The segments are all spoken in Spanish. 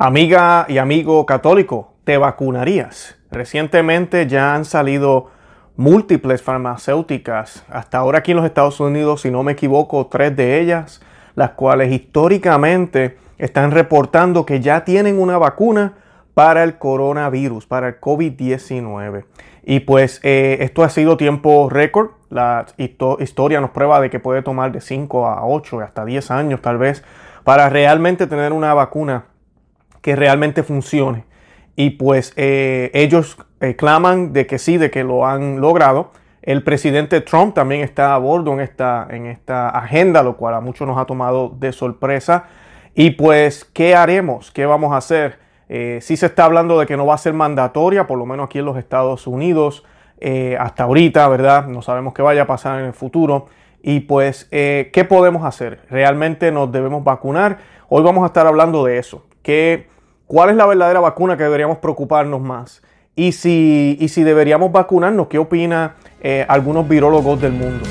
Amiga y amigo católico, ¿te vacunarías? Recientemente ya han salido múltiples farmacéuticas, hasta ahora aquí en los Estados Unidos, si no me equivoco, tres de ellas, las cuales históricamente están reportando que ya tienen una vacuna para el coronavirus, para el COVID-19. Y pues eh, esto ha sido tiempo récord. La historia nos prueba de que puede tomar de 5 a 8, hasta 10 años tal vez, para realmente tener una vacuna que realmente funcione. Y pues eh, ellos eh, claman de que sí, de que lo han logrado. El presidente Trump también está a bordo en esta, en esta agenda, lo cual a muchos nos ha tomado de sorpresa. Y pues, ¿qué haremos? ¿Qué vamos a hacer? Eh, sí se está hablando de que no va a ser mandatoria, por lo menos aquí en los Estados Unidos, hasta ahorita, ¿verdad? No sabemos qué vaya a pasar en el futuro. Y pues, ¿qué podemos hacer? ¿Realmente nos debemos vacunar? Hoy vamos a estar hablando de eso cuál es la verdadera vacuna que deberíamos preocuparnos más. Y si, si deberíamos vacunarnos, ¿qué opinan eh, algunos virólogos del mundo?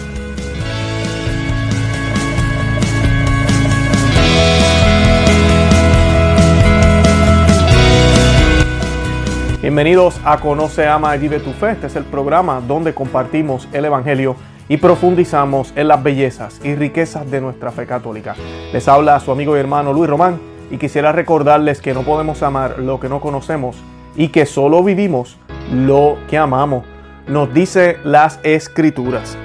Bienvenidos a Conoce, Ama y Vive tu Fe. Este es el programa donde compartimos el Evangelio y profundizamos en las bellezas y riquezas de nuestra fe católica. Les habla su amigo y hermano Luis Román y quisiera recordarles que no podemos amar lo que no conocemos y que solo vivimos lo que amamos. Nos dice las escrituras.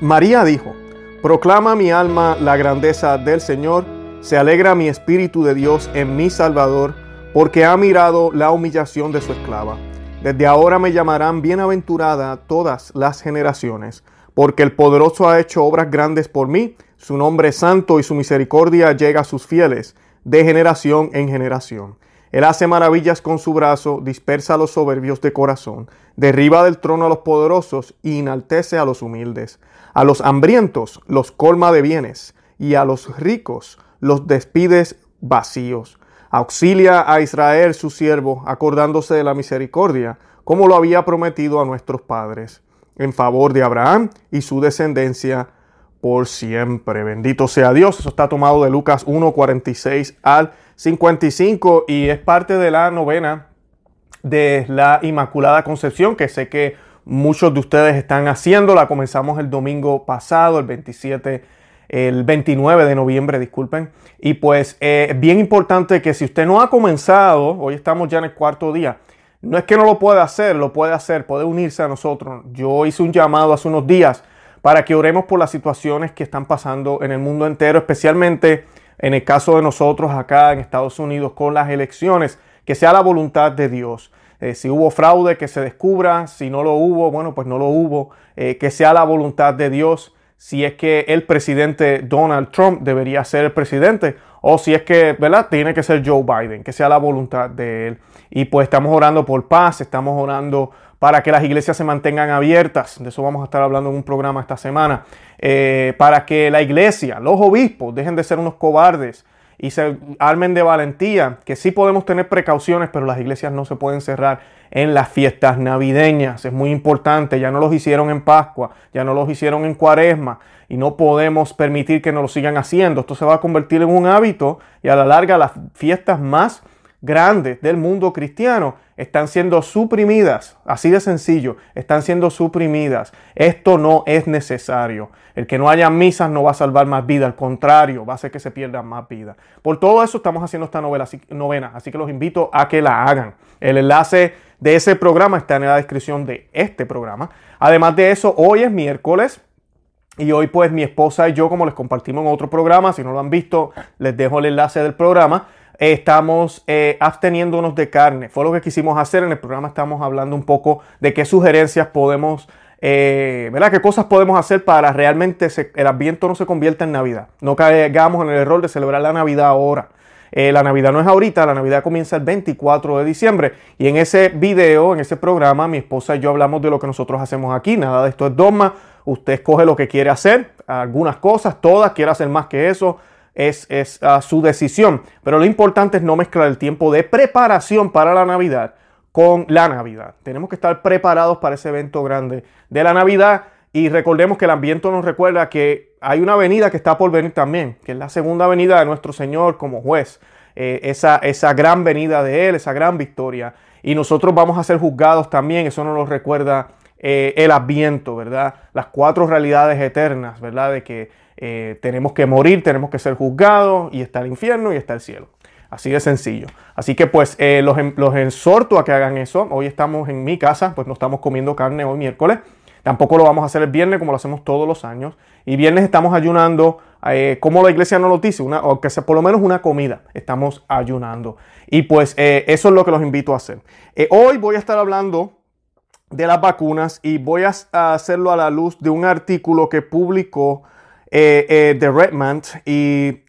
María dijo, proclama mi alma la grandeza del Señor, se alegra mi espíritu de Dios en mi Salvador, porque ha mirado la humillación de su esclava. Desde ahora me llamarán bienaventurada todas las generaciones, porque el poderoso ha hecho obras grandes por mí, su nombre es santo y su misericordia llega a sus fieles de generación en generación. Él hace maravillas con su brazo, dispersa a los soberbios de corazón, derriba del trono a los poderosos y enaltece a los humildes. A los hambrientos los colma de bienes y a los ricos los despides vacíos. Auxilia a Israel su siervo, acordándose de la misericordia, como lo había prometido a nuestros padres, en favor de Abraham y su descendencia por siempre. Bendito sea Dios. Eso está tomado de Lucas 1, 46 al 55 y es parte de la novena de la Inmaculada Concepción que sé que muchos de ustedes están haciendo. La comenzamos el domingo pasado, el 27, el 29 de noviembre, disculpen. Y pues es eh, bien importante que si usted no ha comenzado, hoy estamos ya en el cuarto día, no es que no lo pueda hacer, lo puede hacer, puede unirse a nosotros. Yo hice un llamado hace unos días para que oremos por las situaciones que están pasando en el mundo entero, especialmente en el caso de nosotros acá en Estados Unidos con las elecciones, que sea la voluntad de Dios. Eh, si hubo fraude, que se descubra, si no lo hubo, bueno, pues no lo hubo, eh, que sea la voluntad de Dios, si es que el presidente Donald Trump debería ser el presidente o si es que, ¿verdad? Tiene que ser Joe Biden, que sea la voluntad de él. Y pues estamos orando por paz, estamos orando para que las iglesias se mantengan abiertas, de eso vamos a estar hablando en un programa esta semana, eh, para que la iglesia, los obispos, dejen de ser unos cobardes y se armen de valentía, que sí podemos tener precauciones, pero las iglesias no se pueden cerrar en las fiestas navideñas. Es muy importante, ya no los hicieron en Pascua, ya no los hicieron en Cuaresma y no podemos permitir que nos lo sigan haciendo. Esto se va a convertir en un hábito y a la larga las fiestas más grandes del mundo cristiano están siendo suprimidas, así de sencillo, están siendo suprimidas. Esto no es necesario. El que no haya misas no va a salvar más vida, al contrario, va a hacer que se pierdan más vida. Por todo eso estamos haciendo esta novela, novena, así que los invito a que la hagan. El enlace de ese programa está en la descripción de este programa. Además de eso, hoy es miércoles. Y hoy pues mi esposa y yo, como les compartimos en otro programa, si no lo han visto, les dejo el enlace del programa estamos eh, absteniéndonos de carne. Fue lo que quisimos hacer. En el programa estamos hablando un poco de qué sugerencias podemos, eh, ¿verdad? ¿Qué cosas podemos hacer para realmente el ambiente no se convierta en Navidad? No caigamos en el error de celebrar la Navidad ahora. Eh, la Navidad no es ahorita, la Navidad comienza el 24 de diciembre. Y en ese video, en ese programa, mi esposa y yo hablamos de lo que nosotros hacemos aquí. Nada de esto es dogma. Usted escoge lo que quiere hacer, algunas cosas, todas, quiere hacer más que eso es, ah, su decisión. Pero lo importante es no mezclar el tiempo de preparación para la Navidad con la Navidad. Tenemos que estar preparados para ese evento grande de la Navidad y recordemos que el ambiente nos recuerda que hay una venida que está por venir también, que es la segunda venida de nuestro Señor como juez. eh, esa, esa gran venida de Él, esa gran victoria. Y nosotros vamos a ser juzgados también, eso nos lo recuerda eh, el adviento, ¿verdad? Las cuatro realidades eternas, ¿verdad? De que eh, tenemos que morir, tenemos que ser juzgados y está el infierno y está el cielo. Así de sencillo. Así que pues los, los exhorto a que hagan eso. Hoy estamos en mi casa, pues no estamos comiendo carne hoy miércoles. Tampoco lo vamos a hacer el viernes como lo hacemos todos los años. Y viernes estamos ayunando, eh, como la iglesia no lo dice, una, o que sea por lo menos una comida. Estamos ayunando. Y pues eh, eso es lo que los invito a hacer. Eh, hoy voy a estar hablando de las vacunas y voy a, hacerlo a la luz de un artículo que publicó de Redmond y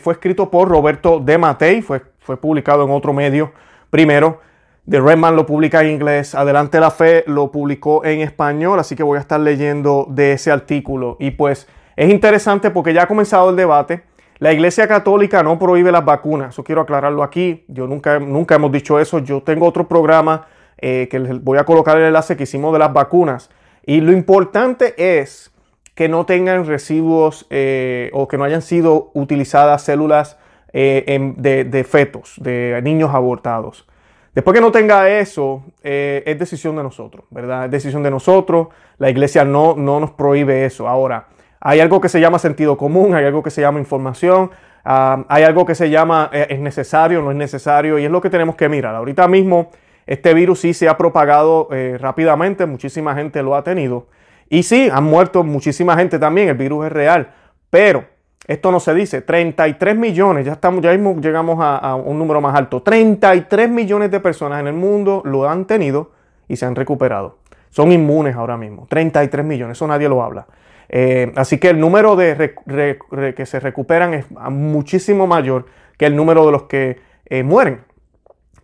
fue escrito por Roberto De Matei, fue, fue publicado en otro medio primero. The Redman lo publica en inglés, Adelante la Fe lo publicó en español, así que voy a estar leyendo de ese artículo. Y pues es interesante porque ya ha comenzado el debate. La Iglesia Católica no prohíbe las vacunas, eso quiero aclararlo aquí. Yo nunca, nunca hemos dicho eso. Yo tengo otro programa eh, que les voy a colocar el enlace que hicimos de las vacunas. Y lo importante es que no tengan residuos eh, o que no hayan sido utilizadas células eh, de, de fetos, de niños abortados. Después que no tenga eso, es decisión de nosotros, ¿verdad? Es decisión de nosotros. La iglesia no, no nos prohíbe eso. Ahora, hay algo que se llama sentido común, hay algo que se llama información, ah, hay algo que se llama es necesario, no es necesario, y es lo que tenemos que mirar. Ahorita mismo, este virus sí se ha propagado eh, rápidamente, muchísima gente lo ha tenido. Y sí, han muerto muchísima gente también, el virus es real, pero esto no se dice, 33 millones, ya, estamos, ya mismo llegamos a, un número más alto, 33 millones de personas en el mundo lo han tenido y se han recuperado. Son inmunes ahora mismo, 33 millones, eso nadie lo habla. Eh, así que el número de que se recuperan es muchísimo mayor que el número de los que eh, mueren.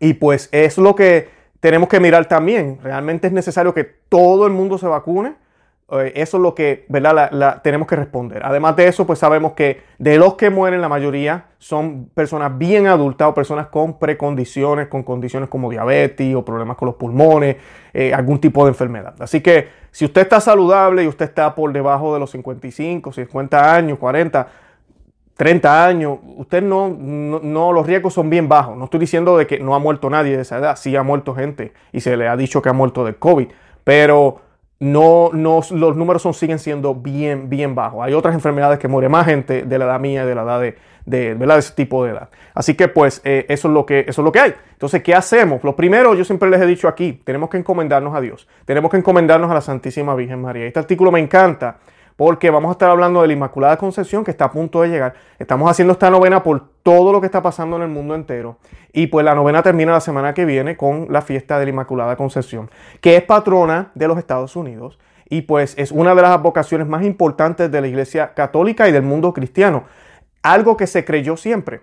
Y pues es lo que tenemos que mirar también. Realmente es necesario que todo el mundo se vacune eh, eso es lo que ¿verdad? Tenemos que responder. Además de eso, pues sabemos que de los que mueren, la mayoría son personas bien adultas o personas con precondiciones, con condiciones como diabetes o problemas con los pulmones, eh, algún tipo de enfermedad. Así que si usted está saludable y usted está por debajo de los 55, 50 años, 40, 30 años, usted no, no, no, los riesgos son bien bajos. No estoy diciendo de que no ha muerto nadie de esa edad, sí ha muerto gente y se le ha dicho que ha muerto del COVID, pero no, no, los números son, siguen siendo bien, bien bajos. Hay otras enfermedades que muere más gente de la edad mía de la edad de, de, de ese tipo de edad. Así que pues eh, eso, es lo que, eso es lo que hay. Entonces, ¿qué hacemos? Lo primero, yo siempre les he dicho aquí, tenemos que encomendarnos a Dios. Tenemos que encomendarnos a la Santísima Virgen María. Este artículo me encanta porque vamos a estar hablando de la Inmaculada Concepción que está a punto de llegar. Estamos haciendo esta novena por todo lo que está pasando en el mundo entero. Y pues la novena termina la semana que viene con la fiesta de la Inmaculada Concepción, que es patrona de los Estados Unidos. Y pues es una de las vocaciones más importantes de la Iglesia Católica y del mundo cristiano. Algo que se creyó siempre.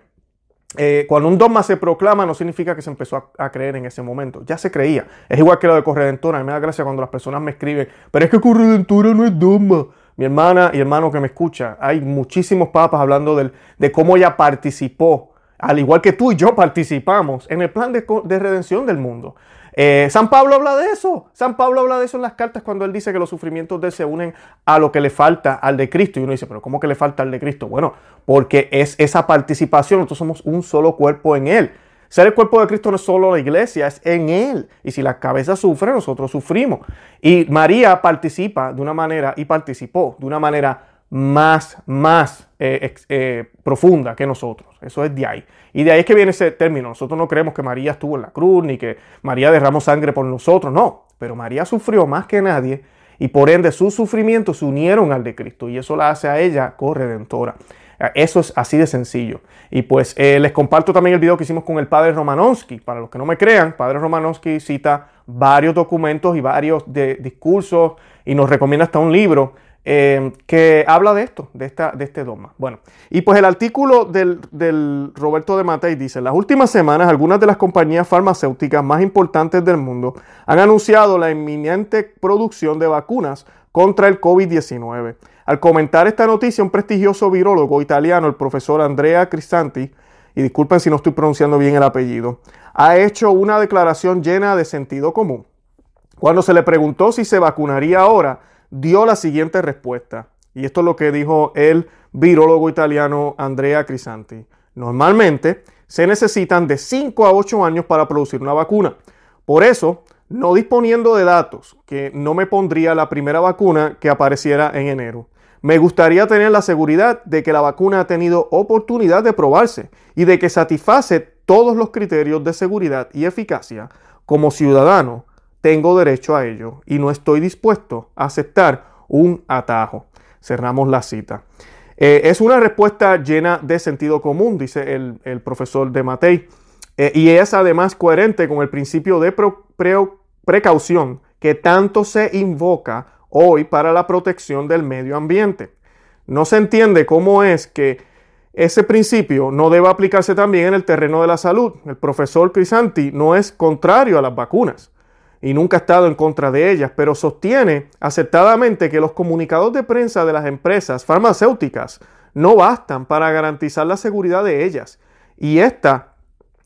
Eh, cuando un dogma se proclama no significa que se empezó a, creer en ese momento. Ya se creía. Es igual que lo de Corredentora. A mí me da gracia cuando las personas me escriben, pero es que Corredentora no es dogma. Mi hermana y hermano que me escucha, hay muchísimos papas hablando de cómo ella participó, al igual que tú y yo participamos en el plan de, redención del mundo. Eh, San Pablo habla de eso. San Pablo habla de eso en las cartas cuando él dice que los sufrimientos de él se unen a lo que le falta al de Cristo. Y uno dice, pero ¿cómo que le falta al de Cristo? Bueno, porque es esa participación. Nosotros somos un solo cuerpo en él. Ser el cuerpo de Cristo no es solo la iglesia, es en Él. Y si la cabeza sufre, nosotros sufrimos. Y María participa de una manera, y participó de una manera más, más eh, eh, profunda que nosotros. Eso es de ahí. Y de ahí es que viene ese término. Nosotros no creemos que María estuvo en la cruz, ni que María derramó sangre por nosotros. No, pero María sufrió más que nadie y por ende sus sufrimientos se unieron al de Cristo y eso la hace a ella corredentora. Eso es así de sencillo. Y pues eh, les comparto también el video que hicimos con el padre Romanowski. Para los que no me crean, padre Romanowski cita varios documentos y varios de, discursos y nos recomienda hasta un libro eh, que habla de esto, de, esta, de este dogma. Bueno, y pues el artículo del, Roberto de Matei dice, las últimas semanas algunas de las compañías farmacéuticas más importantes del mundo han anunciado la inminente producción de vacunas contra el COVID-19. Al comentar esta noticia, un prestigioso virólogo italiano, el profesor Andrea Crisanti, y disculpen si no estoy pronunciando bien el apellido, ha hecho una declaración llena de sentido común. Cuando se le preguntó si se vacunaría ahora, dio la siguiente respuesta. Y esto es lo que dijo el virólogo italiano Andrea Crisanti. Normalmente se necesitan de 5 a 8 años para producir una vacuna. Por eso, no disponiendo de datos, que no me pondría la primera vacuna que apareciera en enero. Me gustaría tener la seguridad de que la vacuna ha tenido oportunidad de probarse y de que satisface todos los criterios de seguridad y eficacia. Como ciudadano, tengo derecho a ello y no estoy dispuesto a aceptar un atajo. Cerramos la cita. Eh, es una respuesta llena de sentido común, dice el, profesor de Matei, eh, y es además coherente con el principio de precaución que tanto se invoca hoy para la protección del medio ambiente. No se entiende cómo es que ese principio no debe aplicarse también en el terreno de la salud. El profesor Crisanti no es contrario a las vacunas y nunca ha estado en contra de ellas, pero sostiene acertadamente que los comunicados de prensa de las empresas farmacéuticas no bastan para garantizar la seguridad de ellas y esta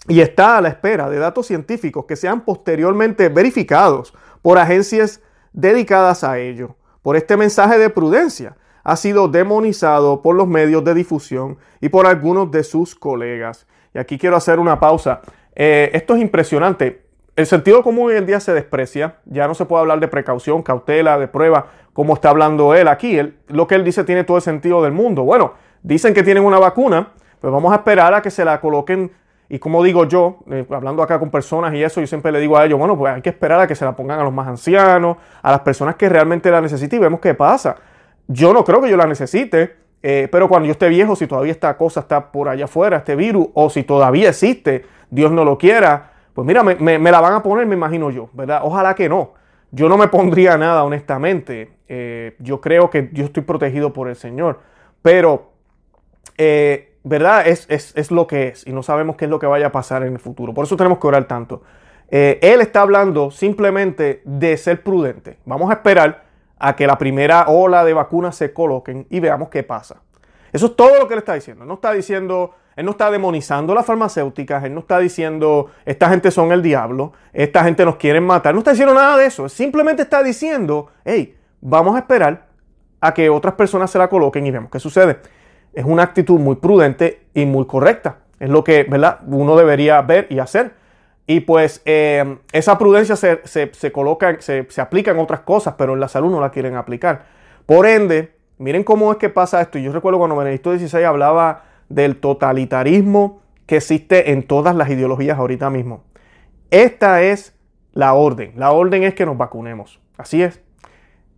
y está a la espera de datos científicos que sean posteriormente verificados por agencias dedicadas a ello. Por este mensaje de prudencia ha sido demonizado por los medios de difusión y por algunos de sus colegas. Y aquí quiero hacer una pausa. Eh, esto es impresionante. El sentido común hoy en día se desprecia. Ya no se puede hablar de precaución, cautela, de prueba, como está hablando él aquí. lo que él dice tiene todo el sentido del mundo. Bueno, dicen que tienen una vacuna, pues vamos a esperar a que se la coloquen y como digo yo, eh, hablando acá con personas y eso, yo siempre le digo a ellos, bueno, pues hay que esperar a que se la pongan a los más ancianos, a las personas que realmente la necesiten y vemos qué pasa. Yo no creo que yo la necesite, eh, pero cuando yo esté viejo, si todavía esta cosa está por allá afuera, este virus, o si todavía existe, Dios no lo quiera, pues mira, me, la van a poner, me imagino yo, ¿verdad? Ojalá que no. Yo no me pondría nada, honestamente. Eh, yo creo que yo estoy protegido por el Señor. Pero ¿verdad? Es, es, lo que es y no sabemos qué es lo que vaya a pasar en el futuro. Por eso tenemos que orar tanto. Eh, él está hablando simplemente de ser prudente. Vamos a esperar a que la primera ola de vacunas se coloquen y veamos qué pasa. Eso es todo lo que él está diciendo. No está diciendo, él no está demonizando las farmacéuticas, él no está diciendo, esta gente son el diablo, esta gente nos quiere matar. No está diciendo nada de eso. Simplemente está diciendo, hey, vamos a esperar a que otras personas se la coloquen y vemos qué sucede es una actitud muy prudente y muy correcta. Es lo que ¿verdad? uno debería ver y hacer. Y pues eh, esa prudencia se, coloca, se, aplica en otras cosas, pero en la salud no la quieren aplicar. Por ende, miren cómo es que pasa esto. Yo recuerdo cuando Benedicto XVI hablaba del totalitarismo que existe en todas las ideologías ahorita mismo. Esta es la orden. La orden es que nos vacunemos. Así es.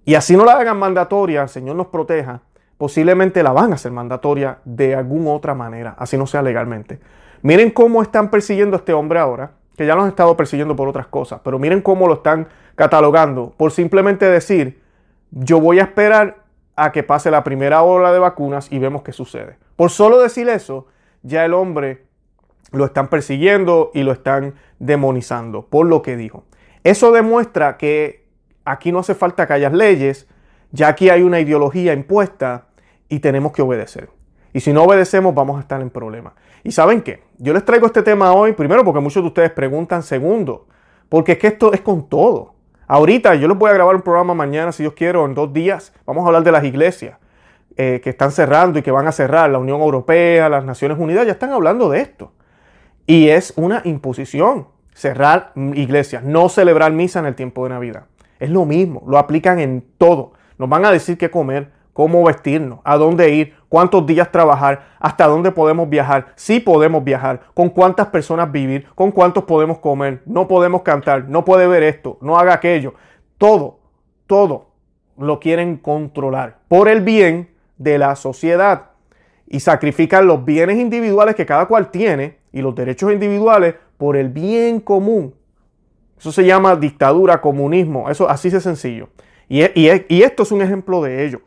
Y así no la hagan mandatoria, el Señor nos proteja posiblemente la van a hacer mandatoria de alguna otra manera, así no sea legalmente. Miren cómo están persiguiendo a este hombre ahora, que ya lo han estado persiguiendo por otras cosas, pero miren cómo lo están catalogando por simplemente decir, yo voy a esperar a que pase la primera ola de vacunas y vemos qué sucede. Por solo decir eso, ya el hombre lo están persiguiendo y lo están demonizando por lo que dijo. Eso demuestra que aquí no hace falta que haya leyes, ya aquí hay una ideología impuesta y tenemos que obedecer. Y si no obedecemos vamos a estar en problemas. ¿Y saben qué? Yo les traigo este tema hoy, primero porque muchos de ustedes preguntan, segundo, porque es que esto es con todo. Ahorita yo les voy a grabar un programa mañana, si Dios quiere, en dos días. Vamos a hablar de las iglesias eh, que están cerrando y que van a cerrar. La Unión Europea, las Naciones Unidas ya están hablando de esto. Y es una imposición cerrar iglesias, no celebrar misa en el tiempo de Navidad. Es lo mismo, lo aplican en todo. Nos van a decir qué comer, cómo vestirnos, a dónde ir, cuántos días trabajar, hasta dónde podemos viajar, si podemos viajar, con cuántas personas vivir, con cuántos podemos comer, no podemos cantar, no puede ver esto, no haga aquello. Todo, todo lo quieren controlar por el bien de la sociedad y sacrifican los bienes individuales que cada cual tiene y los derechos individuales por el bien común. Eso se llama dictadura, comunismo, eso así de sencillo. Y, y esto es un ejemplo de ello.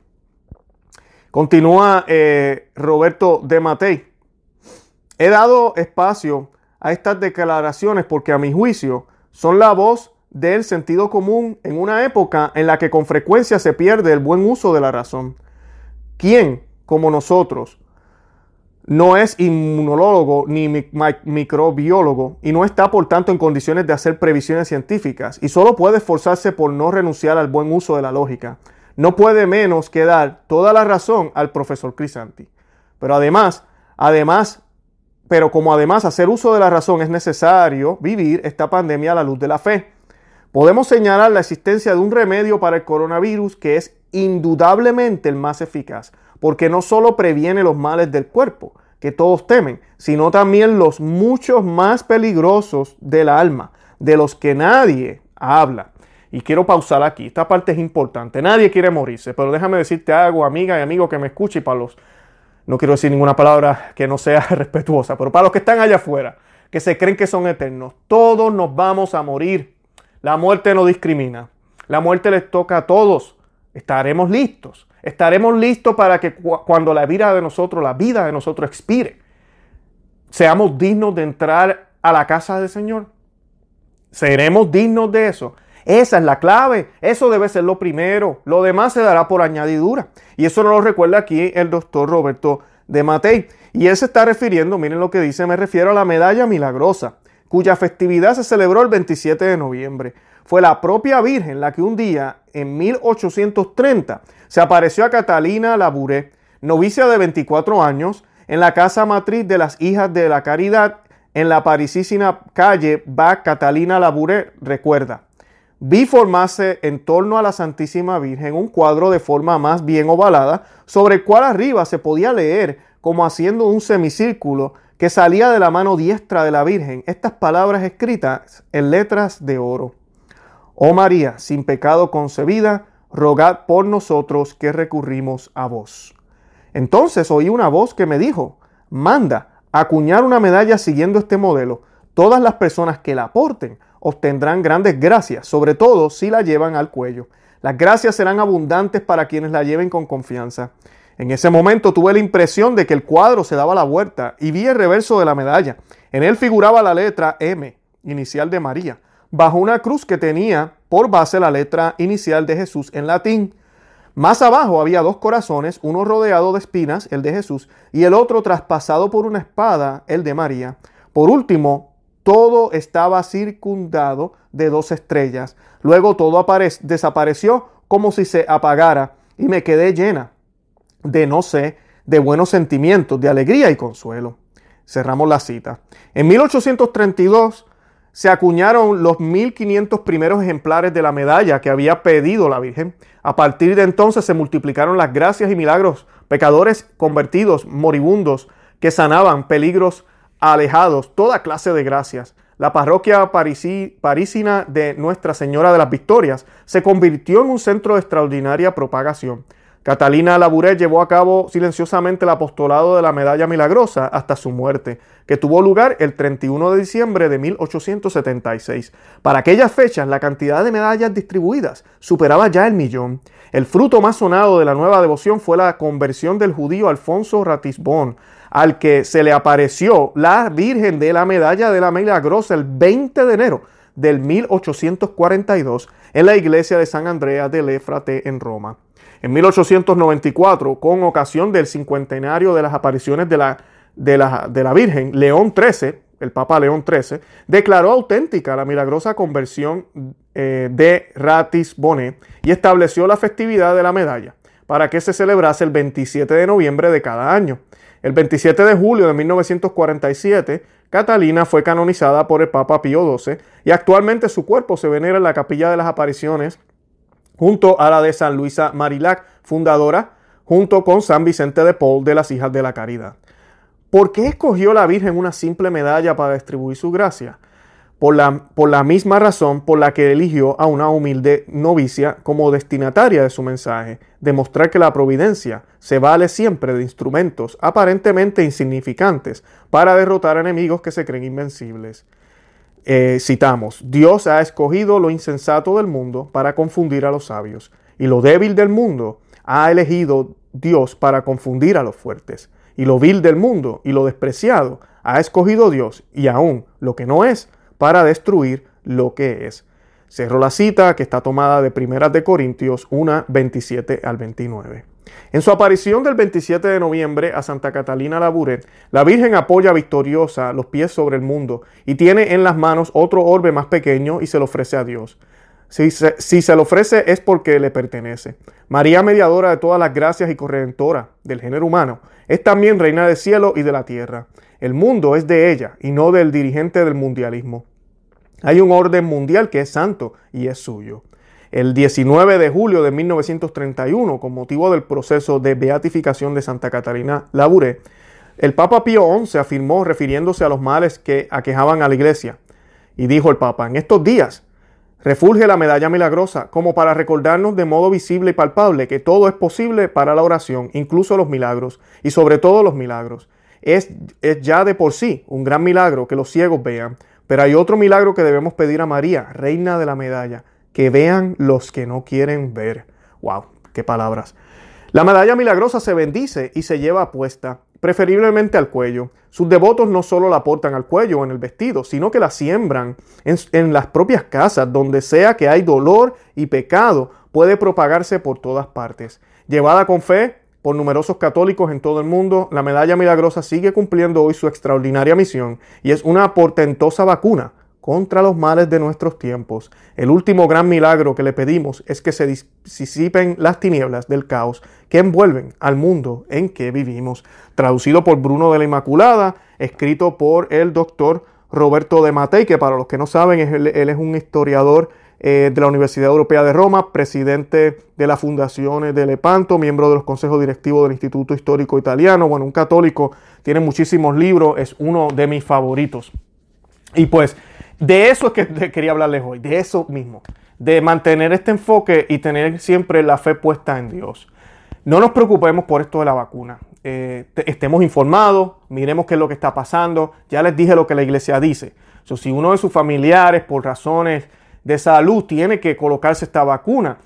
Continúa eh, Roberto de Matei. He dado espacio a estas declaraciones porque a mi juicio son la voz del sentido común en una época en la que con frecuencia se pierde el buen uso de la razón. ¿Quién, como nosotros, no es inmunólogo ni microbiólogo y no está por tanto en condiciones de hacer previsiones científicas y solo puede esforzarse por no renunciar al buen uso de la lógica? No puede menos que dar toda la razón al profesor Crisanti. Pero además, además pero como además hacer uso de la razón es necesario vivir esta pandemia a la luz de la fe. Podemos señalar la existencia de un remedio para el coronavirus que es indudablemente el más eficaz, porque no solo previene los males del cuerpo, que todos temen, sino también los muchos más peligrosos del alma, de los que nadie habla. Y quiero pausar aquí, esta parte es importante, nadie quiere morirse, pero déjame decirte algo, amiga y amigo que me escuche y para los no quiero decir ninguna palabra que no sea respetuosa, pero para los que están allá afuera, que se creen que son eternos, todos nos vamos a morir. La muerte no discrimina. La muerte les toca a todos. Estaremos listos. Estaremos listos para que cuando la vida de nosotros, la vida de nosotros expire, seamos dignos de entrar a la casa del Señor. Seremos dignos de eso. Esa es la clave. Eso debe ser lo primero. Lo demás se dará por añadidura. Y eso nos lo recuerda aquí el doctor Roberto de Matei. Y él se está refiriendo, miren lo que dice, me refiero a la medalla milagrosa, cuya festividad se celebró el 27 de noviembre. Fue la propia Virgen la que un día, en 1830, se apareció a Catalina Labouré, novicia de 24 años, en la casa matriz de las hijas de la caridad en la parisísima calle Ba Catalina Labouré, recuerda. Vi formarse en torno a la Santísima Virgen un cuadro de forma más bien ovalada, sobre el cual arriba se podía leer, como haciendo un semicírculo, que salía de la mano diestra de la Virgen, estas palabras escritas en letras de oro. Oh María, sin pecado concebida, rogad por nosotros que recurrimos a vos. Entonces oí una voz que me dijo, manda acuñar una medalla siguiendo este modelo. Todas las personas que la porten obtendrán grandes gracias, sobre todo si la llevan al cuello. Las gracias serán abundantes para quienes la lleven con confianza. En ese momento tuve la impresión de que el cuadro se daba la vuelta y vi el reverso de la medalla. En él figuraba la letra M, inicial de María, bajo una cruz que tenía por base la letra inicial de Jesús en latín. Más abajo había dos corazones, uno rodeado de espinas, el de Jesús, y el otro traspasado por una espada, el de María. Por último, todo estaba circundado de dos estrellas. Luego todo desapareció como si se apagara y me quedé llena de no sé, de buenos sentimientos, de alegría y consuelo. Cerramos la cita. En 1832 se acuñaron los 1500 primeros ejemplares de la medalla que había pedido la Virgen. A partir de entonces se multiplicaron las gracias y milagros, pecadores convertidos, moribundos, que sanaban peligros alejados toda clase de gracias. La parroquia parisina de Nuestra Señora de las Victorias se convirtió en un centro de extraordinaria propagación. Catalina Labouré llevó a cabo silenciosamente el apostolado de la Medalla Milagrosa hasta su muerte, que tuvo lugar el 31 de diciembre de 1876. Para aquellas fechas, la cantidad de medallas distribuidas superaba ya el millón. El fruto más sonado de la nueva devoción fue la conversión del judío Alfonso Ratisbon, al que se le apareció la Virgen de la Medalla de la Milagrosa el 20 de enero del 1842 en la iglesia de San Andrea de Lefrate en Roma. En 1894, con ocasión del cincuentenario de las apariciones de la, de la, de la Virgen, León XIII, el Papa León XIII, declaró auténtica la milagrosa conversión eh, de Ratisbonne y estableció la festividad de la medalla para que se celebrase el 27 de noviembre de cada año. El 27 de julio de 1947, Catalina fue canonizada por el Papa Pío XII y actualmente su cuerpo se venera en la Capilla de las Apariciones junto a la de San Luisa Marilac, fundadora, junto con San Vicente de Paul de las Hijas de la Caridad. ¿Por qué escogió la Virgen una simple medalla para distribuir su gracia? Por la, por la misma razón por la que eligió a una humilde novicia como destinataria de su mensaje, demostrar que la providencia se vale siempre de instrumentos aparentemente insignificantes para derrotar enemigos que se creen invencibles. Eh, citamos, Dios ha escogido lo insensato del mundo para confundir a los sabios, y lo débil del mundo ha elegido Dios para confundir a los fuertes, y lo vil del mundo y lo despreciado ha escogido Dios, y aún lo que no es, para destruir lo que es. Cerro la cita que está tomada de Primeras de Corintios 1, 27 al 29. En su aparición del 27 de noviembre a Santa Catalina Laburet, la Virgen apoya victoriosa los pies sobre el mundo y tiene en las manos otro orbe más pequeño y se lo ofrece a Dios. Si se, lo ofrece es porque le pertenece. María, mediadora de todas las gracias y corredentora del género humano, es también reina del cielo y de la tierra. El mundo es de ella y no del dirigente del mundialismo. Hay un orden mundial que es santo y es suyo. El 19 de julio de 1931, con motivo del proceso de beatificación de Santa Catarina Labouré, el Papa Pío XI afirmó, refiriéndose a los males que aquejaban a la iglesia, y dijo el Papa, en estos días refulge la medalla milagrosa como para recordarnos de modo visible y palpable que todo es posible para la oración, incluso los milagros, y sobre todo los milagros. Es, es ya de por sí un gran milagro que los ciegos vean, pero hay otro milagro que debemos pedir a María, reina de la medalla, que vean los que no quieren ver. ¡Wow! ¡Qué palabras! La medalla milagrosa se bendice y se lleva puesta preferiblemente al cuello. Sus devotos no solo la portan al cuello o en el vestido, sino que la siembran en, las propias casas, donde sea que hay dolor y pecado, puede propagarse por todas partes. Llevada con fe por numerosos católicos en todo el mundo, la medalla milagrosa sigue cumpliendo hoy su extraordinaria misión y es una portentosa vacuna contra los males de nuestros tiempos. El último gran milagro que le pedimos es que se disipen las tinieblas del caos que envuelven al mundo en que vivimos. Traducido por Bruno de la Inmaculada, escrito por el doctor Roberto de Matei, que para los que no saben, él, es un historiador eh, de la Universidad Europea de Roma, presidente de la Fundación de Lepanto, miembro de los consejos directivos del Instituto Histórico Italiano, bueno, un católico, tiene muchísimos libros, es uno de mis favoritos. Y pues de eso es que quería hablarles hoy, de eso mismo, de mantener este enfoque y tener siempre la fe puesta en Dios. No nos preocupemos por esto de la vacuna. Eh, estemos informados, miremos qué es lo que está pasando. Ya les dije lo que la iglesia dice. si uno de sus familiares, por razones de salud, tiene que colocarse esta vacuna,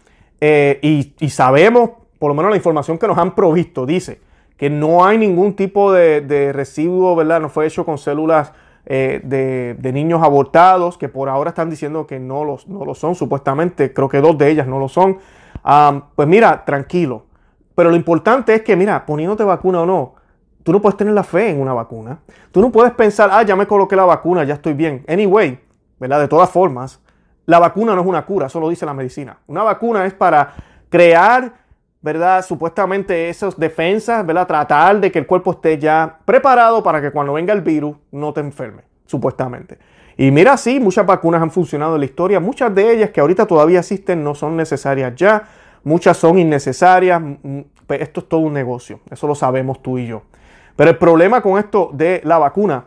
eh, y, sabemos, por lo menos la información que nos han provisto, dice que no hay ningún tipo de, de residuo, ¿verdad? No fue hecho con células eh, de, niños abortados que por ahora están diciendo que no, los, no lo son, supuestamente, creo que dos de ellas no lo son. pues mira, tranquilo. Pero lo importante es que, mira, poniéndote vacuna o no, tú no puedes tener la fe en una vacuna. Tú no puedes pensar, ah, ya me coloqué la vacuna, ya estoy bien. Anyway, ¿verdad? De todas formas, la vacuna no es una cura, eso lo dice la medicina. Una vacuna es para crear, ¿verdad? Supuestamente esas defensas, ¿verdad? Tratar de que el cuerpo esté ya preparado para que cuando venga el virus no te enferme supuestamente. Y mira, sí, muchas vacunas han funcionado en la historia, muchas de ellas que ahorita todavía existen no son necesarias ya, muchas son innecesarias, pues esto es todo un negocio, eso lo sabemos tú y yo. Pero el problema con esto de la vacuna,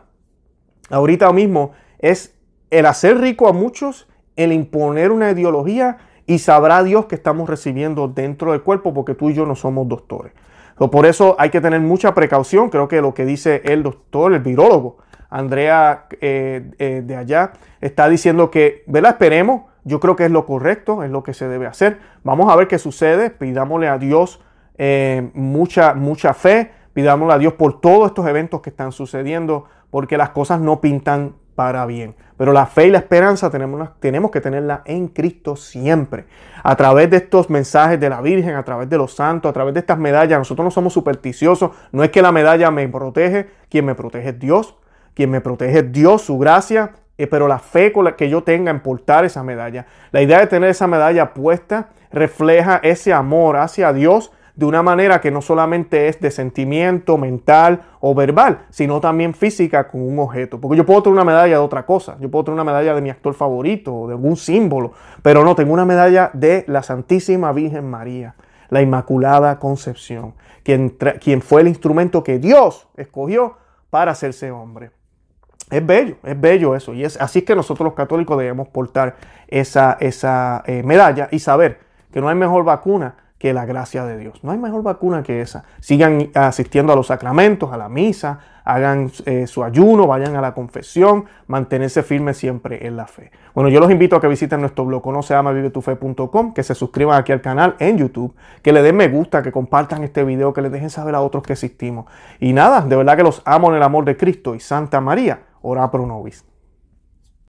ahorita mismo, es el hacer rico a muchos, el imponer una ideología y sabrá Dios que estamos recibiendo dentro del cuerpo porque tú y yo no somos doctores. Por eso hay que tener mucha precaución, creo que lo que dice el doctor, el virólogo, Andrea eh, eh, de allá está diciendo que, ¿verdad? Esperemos, yo creo que es lo correcto, es lo que se debe hacer. Vamos a ver qué sucede, pidámosle a Dios eh, mucha, mucha fe, pidámosle a Dios por todos estos eventos que están sucediendo, porque las cosas no pintan para bien. Pero la fe y la esperanza tenemos, tenemos que tenerla en Cristo siempre. A través de estos mensajes de la Virgen, a través de los santos, a través de estas medallas, nosotros no somos supersticiosos. No es que la medalla me protege, quien me protege es Dios. Quien me protege es Dios, su gracia, eh, pero la fe con la que yo tenga en portar esa medalla. La idea de tener esa medalla puesta refleja ese amor hacia Dios de una manera que no solamente es de sentimiento mental o verbal, sino también física con un objeto. Porque yo puedo tener una medalla de otra cosa, yo puedo tener una medalla de mi actor favorito o de algún símbolo, pero no, tengo una medalla de la Santísima Virgen María, la Inmaculada Concepción, quien, quien fue el instrumento que Dios escogió para hacerse hombre. Es bello, es bello eso. Y es así que nosotros los católicos debemos portar esa, esa eh, medalla y saber que no hay mejor vacuna que la gracia de Dios. No hay mejor vacuna que esa. Sigan asistiendo a los sacramentos, a la misa, hagan eh, su ayuno, vayan a la confesión, mantenerse firmes siempre en la fe. Bueno, yo los invito a que visiten nuestro blog, no se que se suscriban aquí al canal en YouTube, que le den me gusta, que compartan este video, que les dejen saber a otros que existimos. Y nada, de verdad que los amo en el amor de Cristo y Santa María ora pro nobis.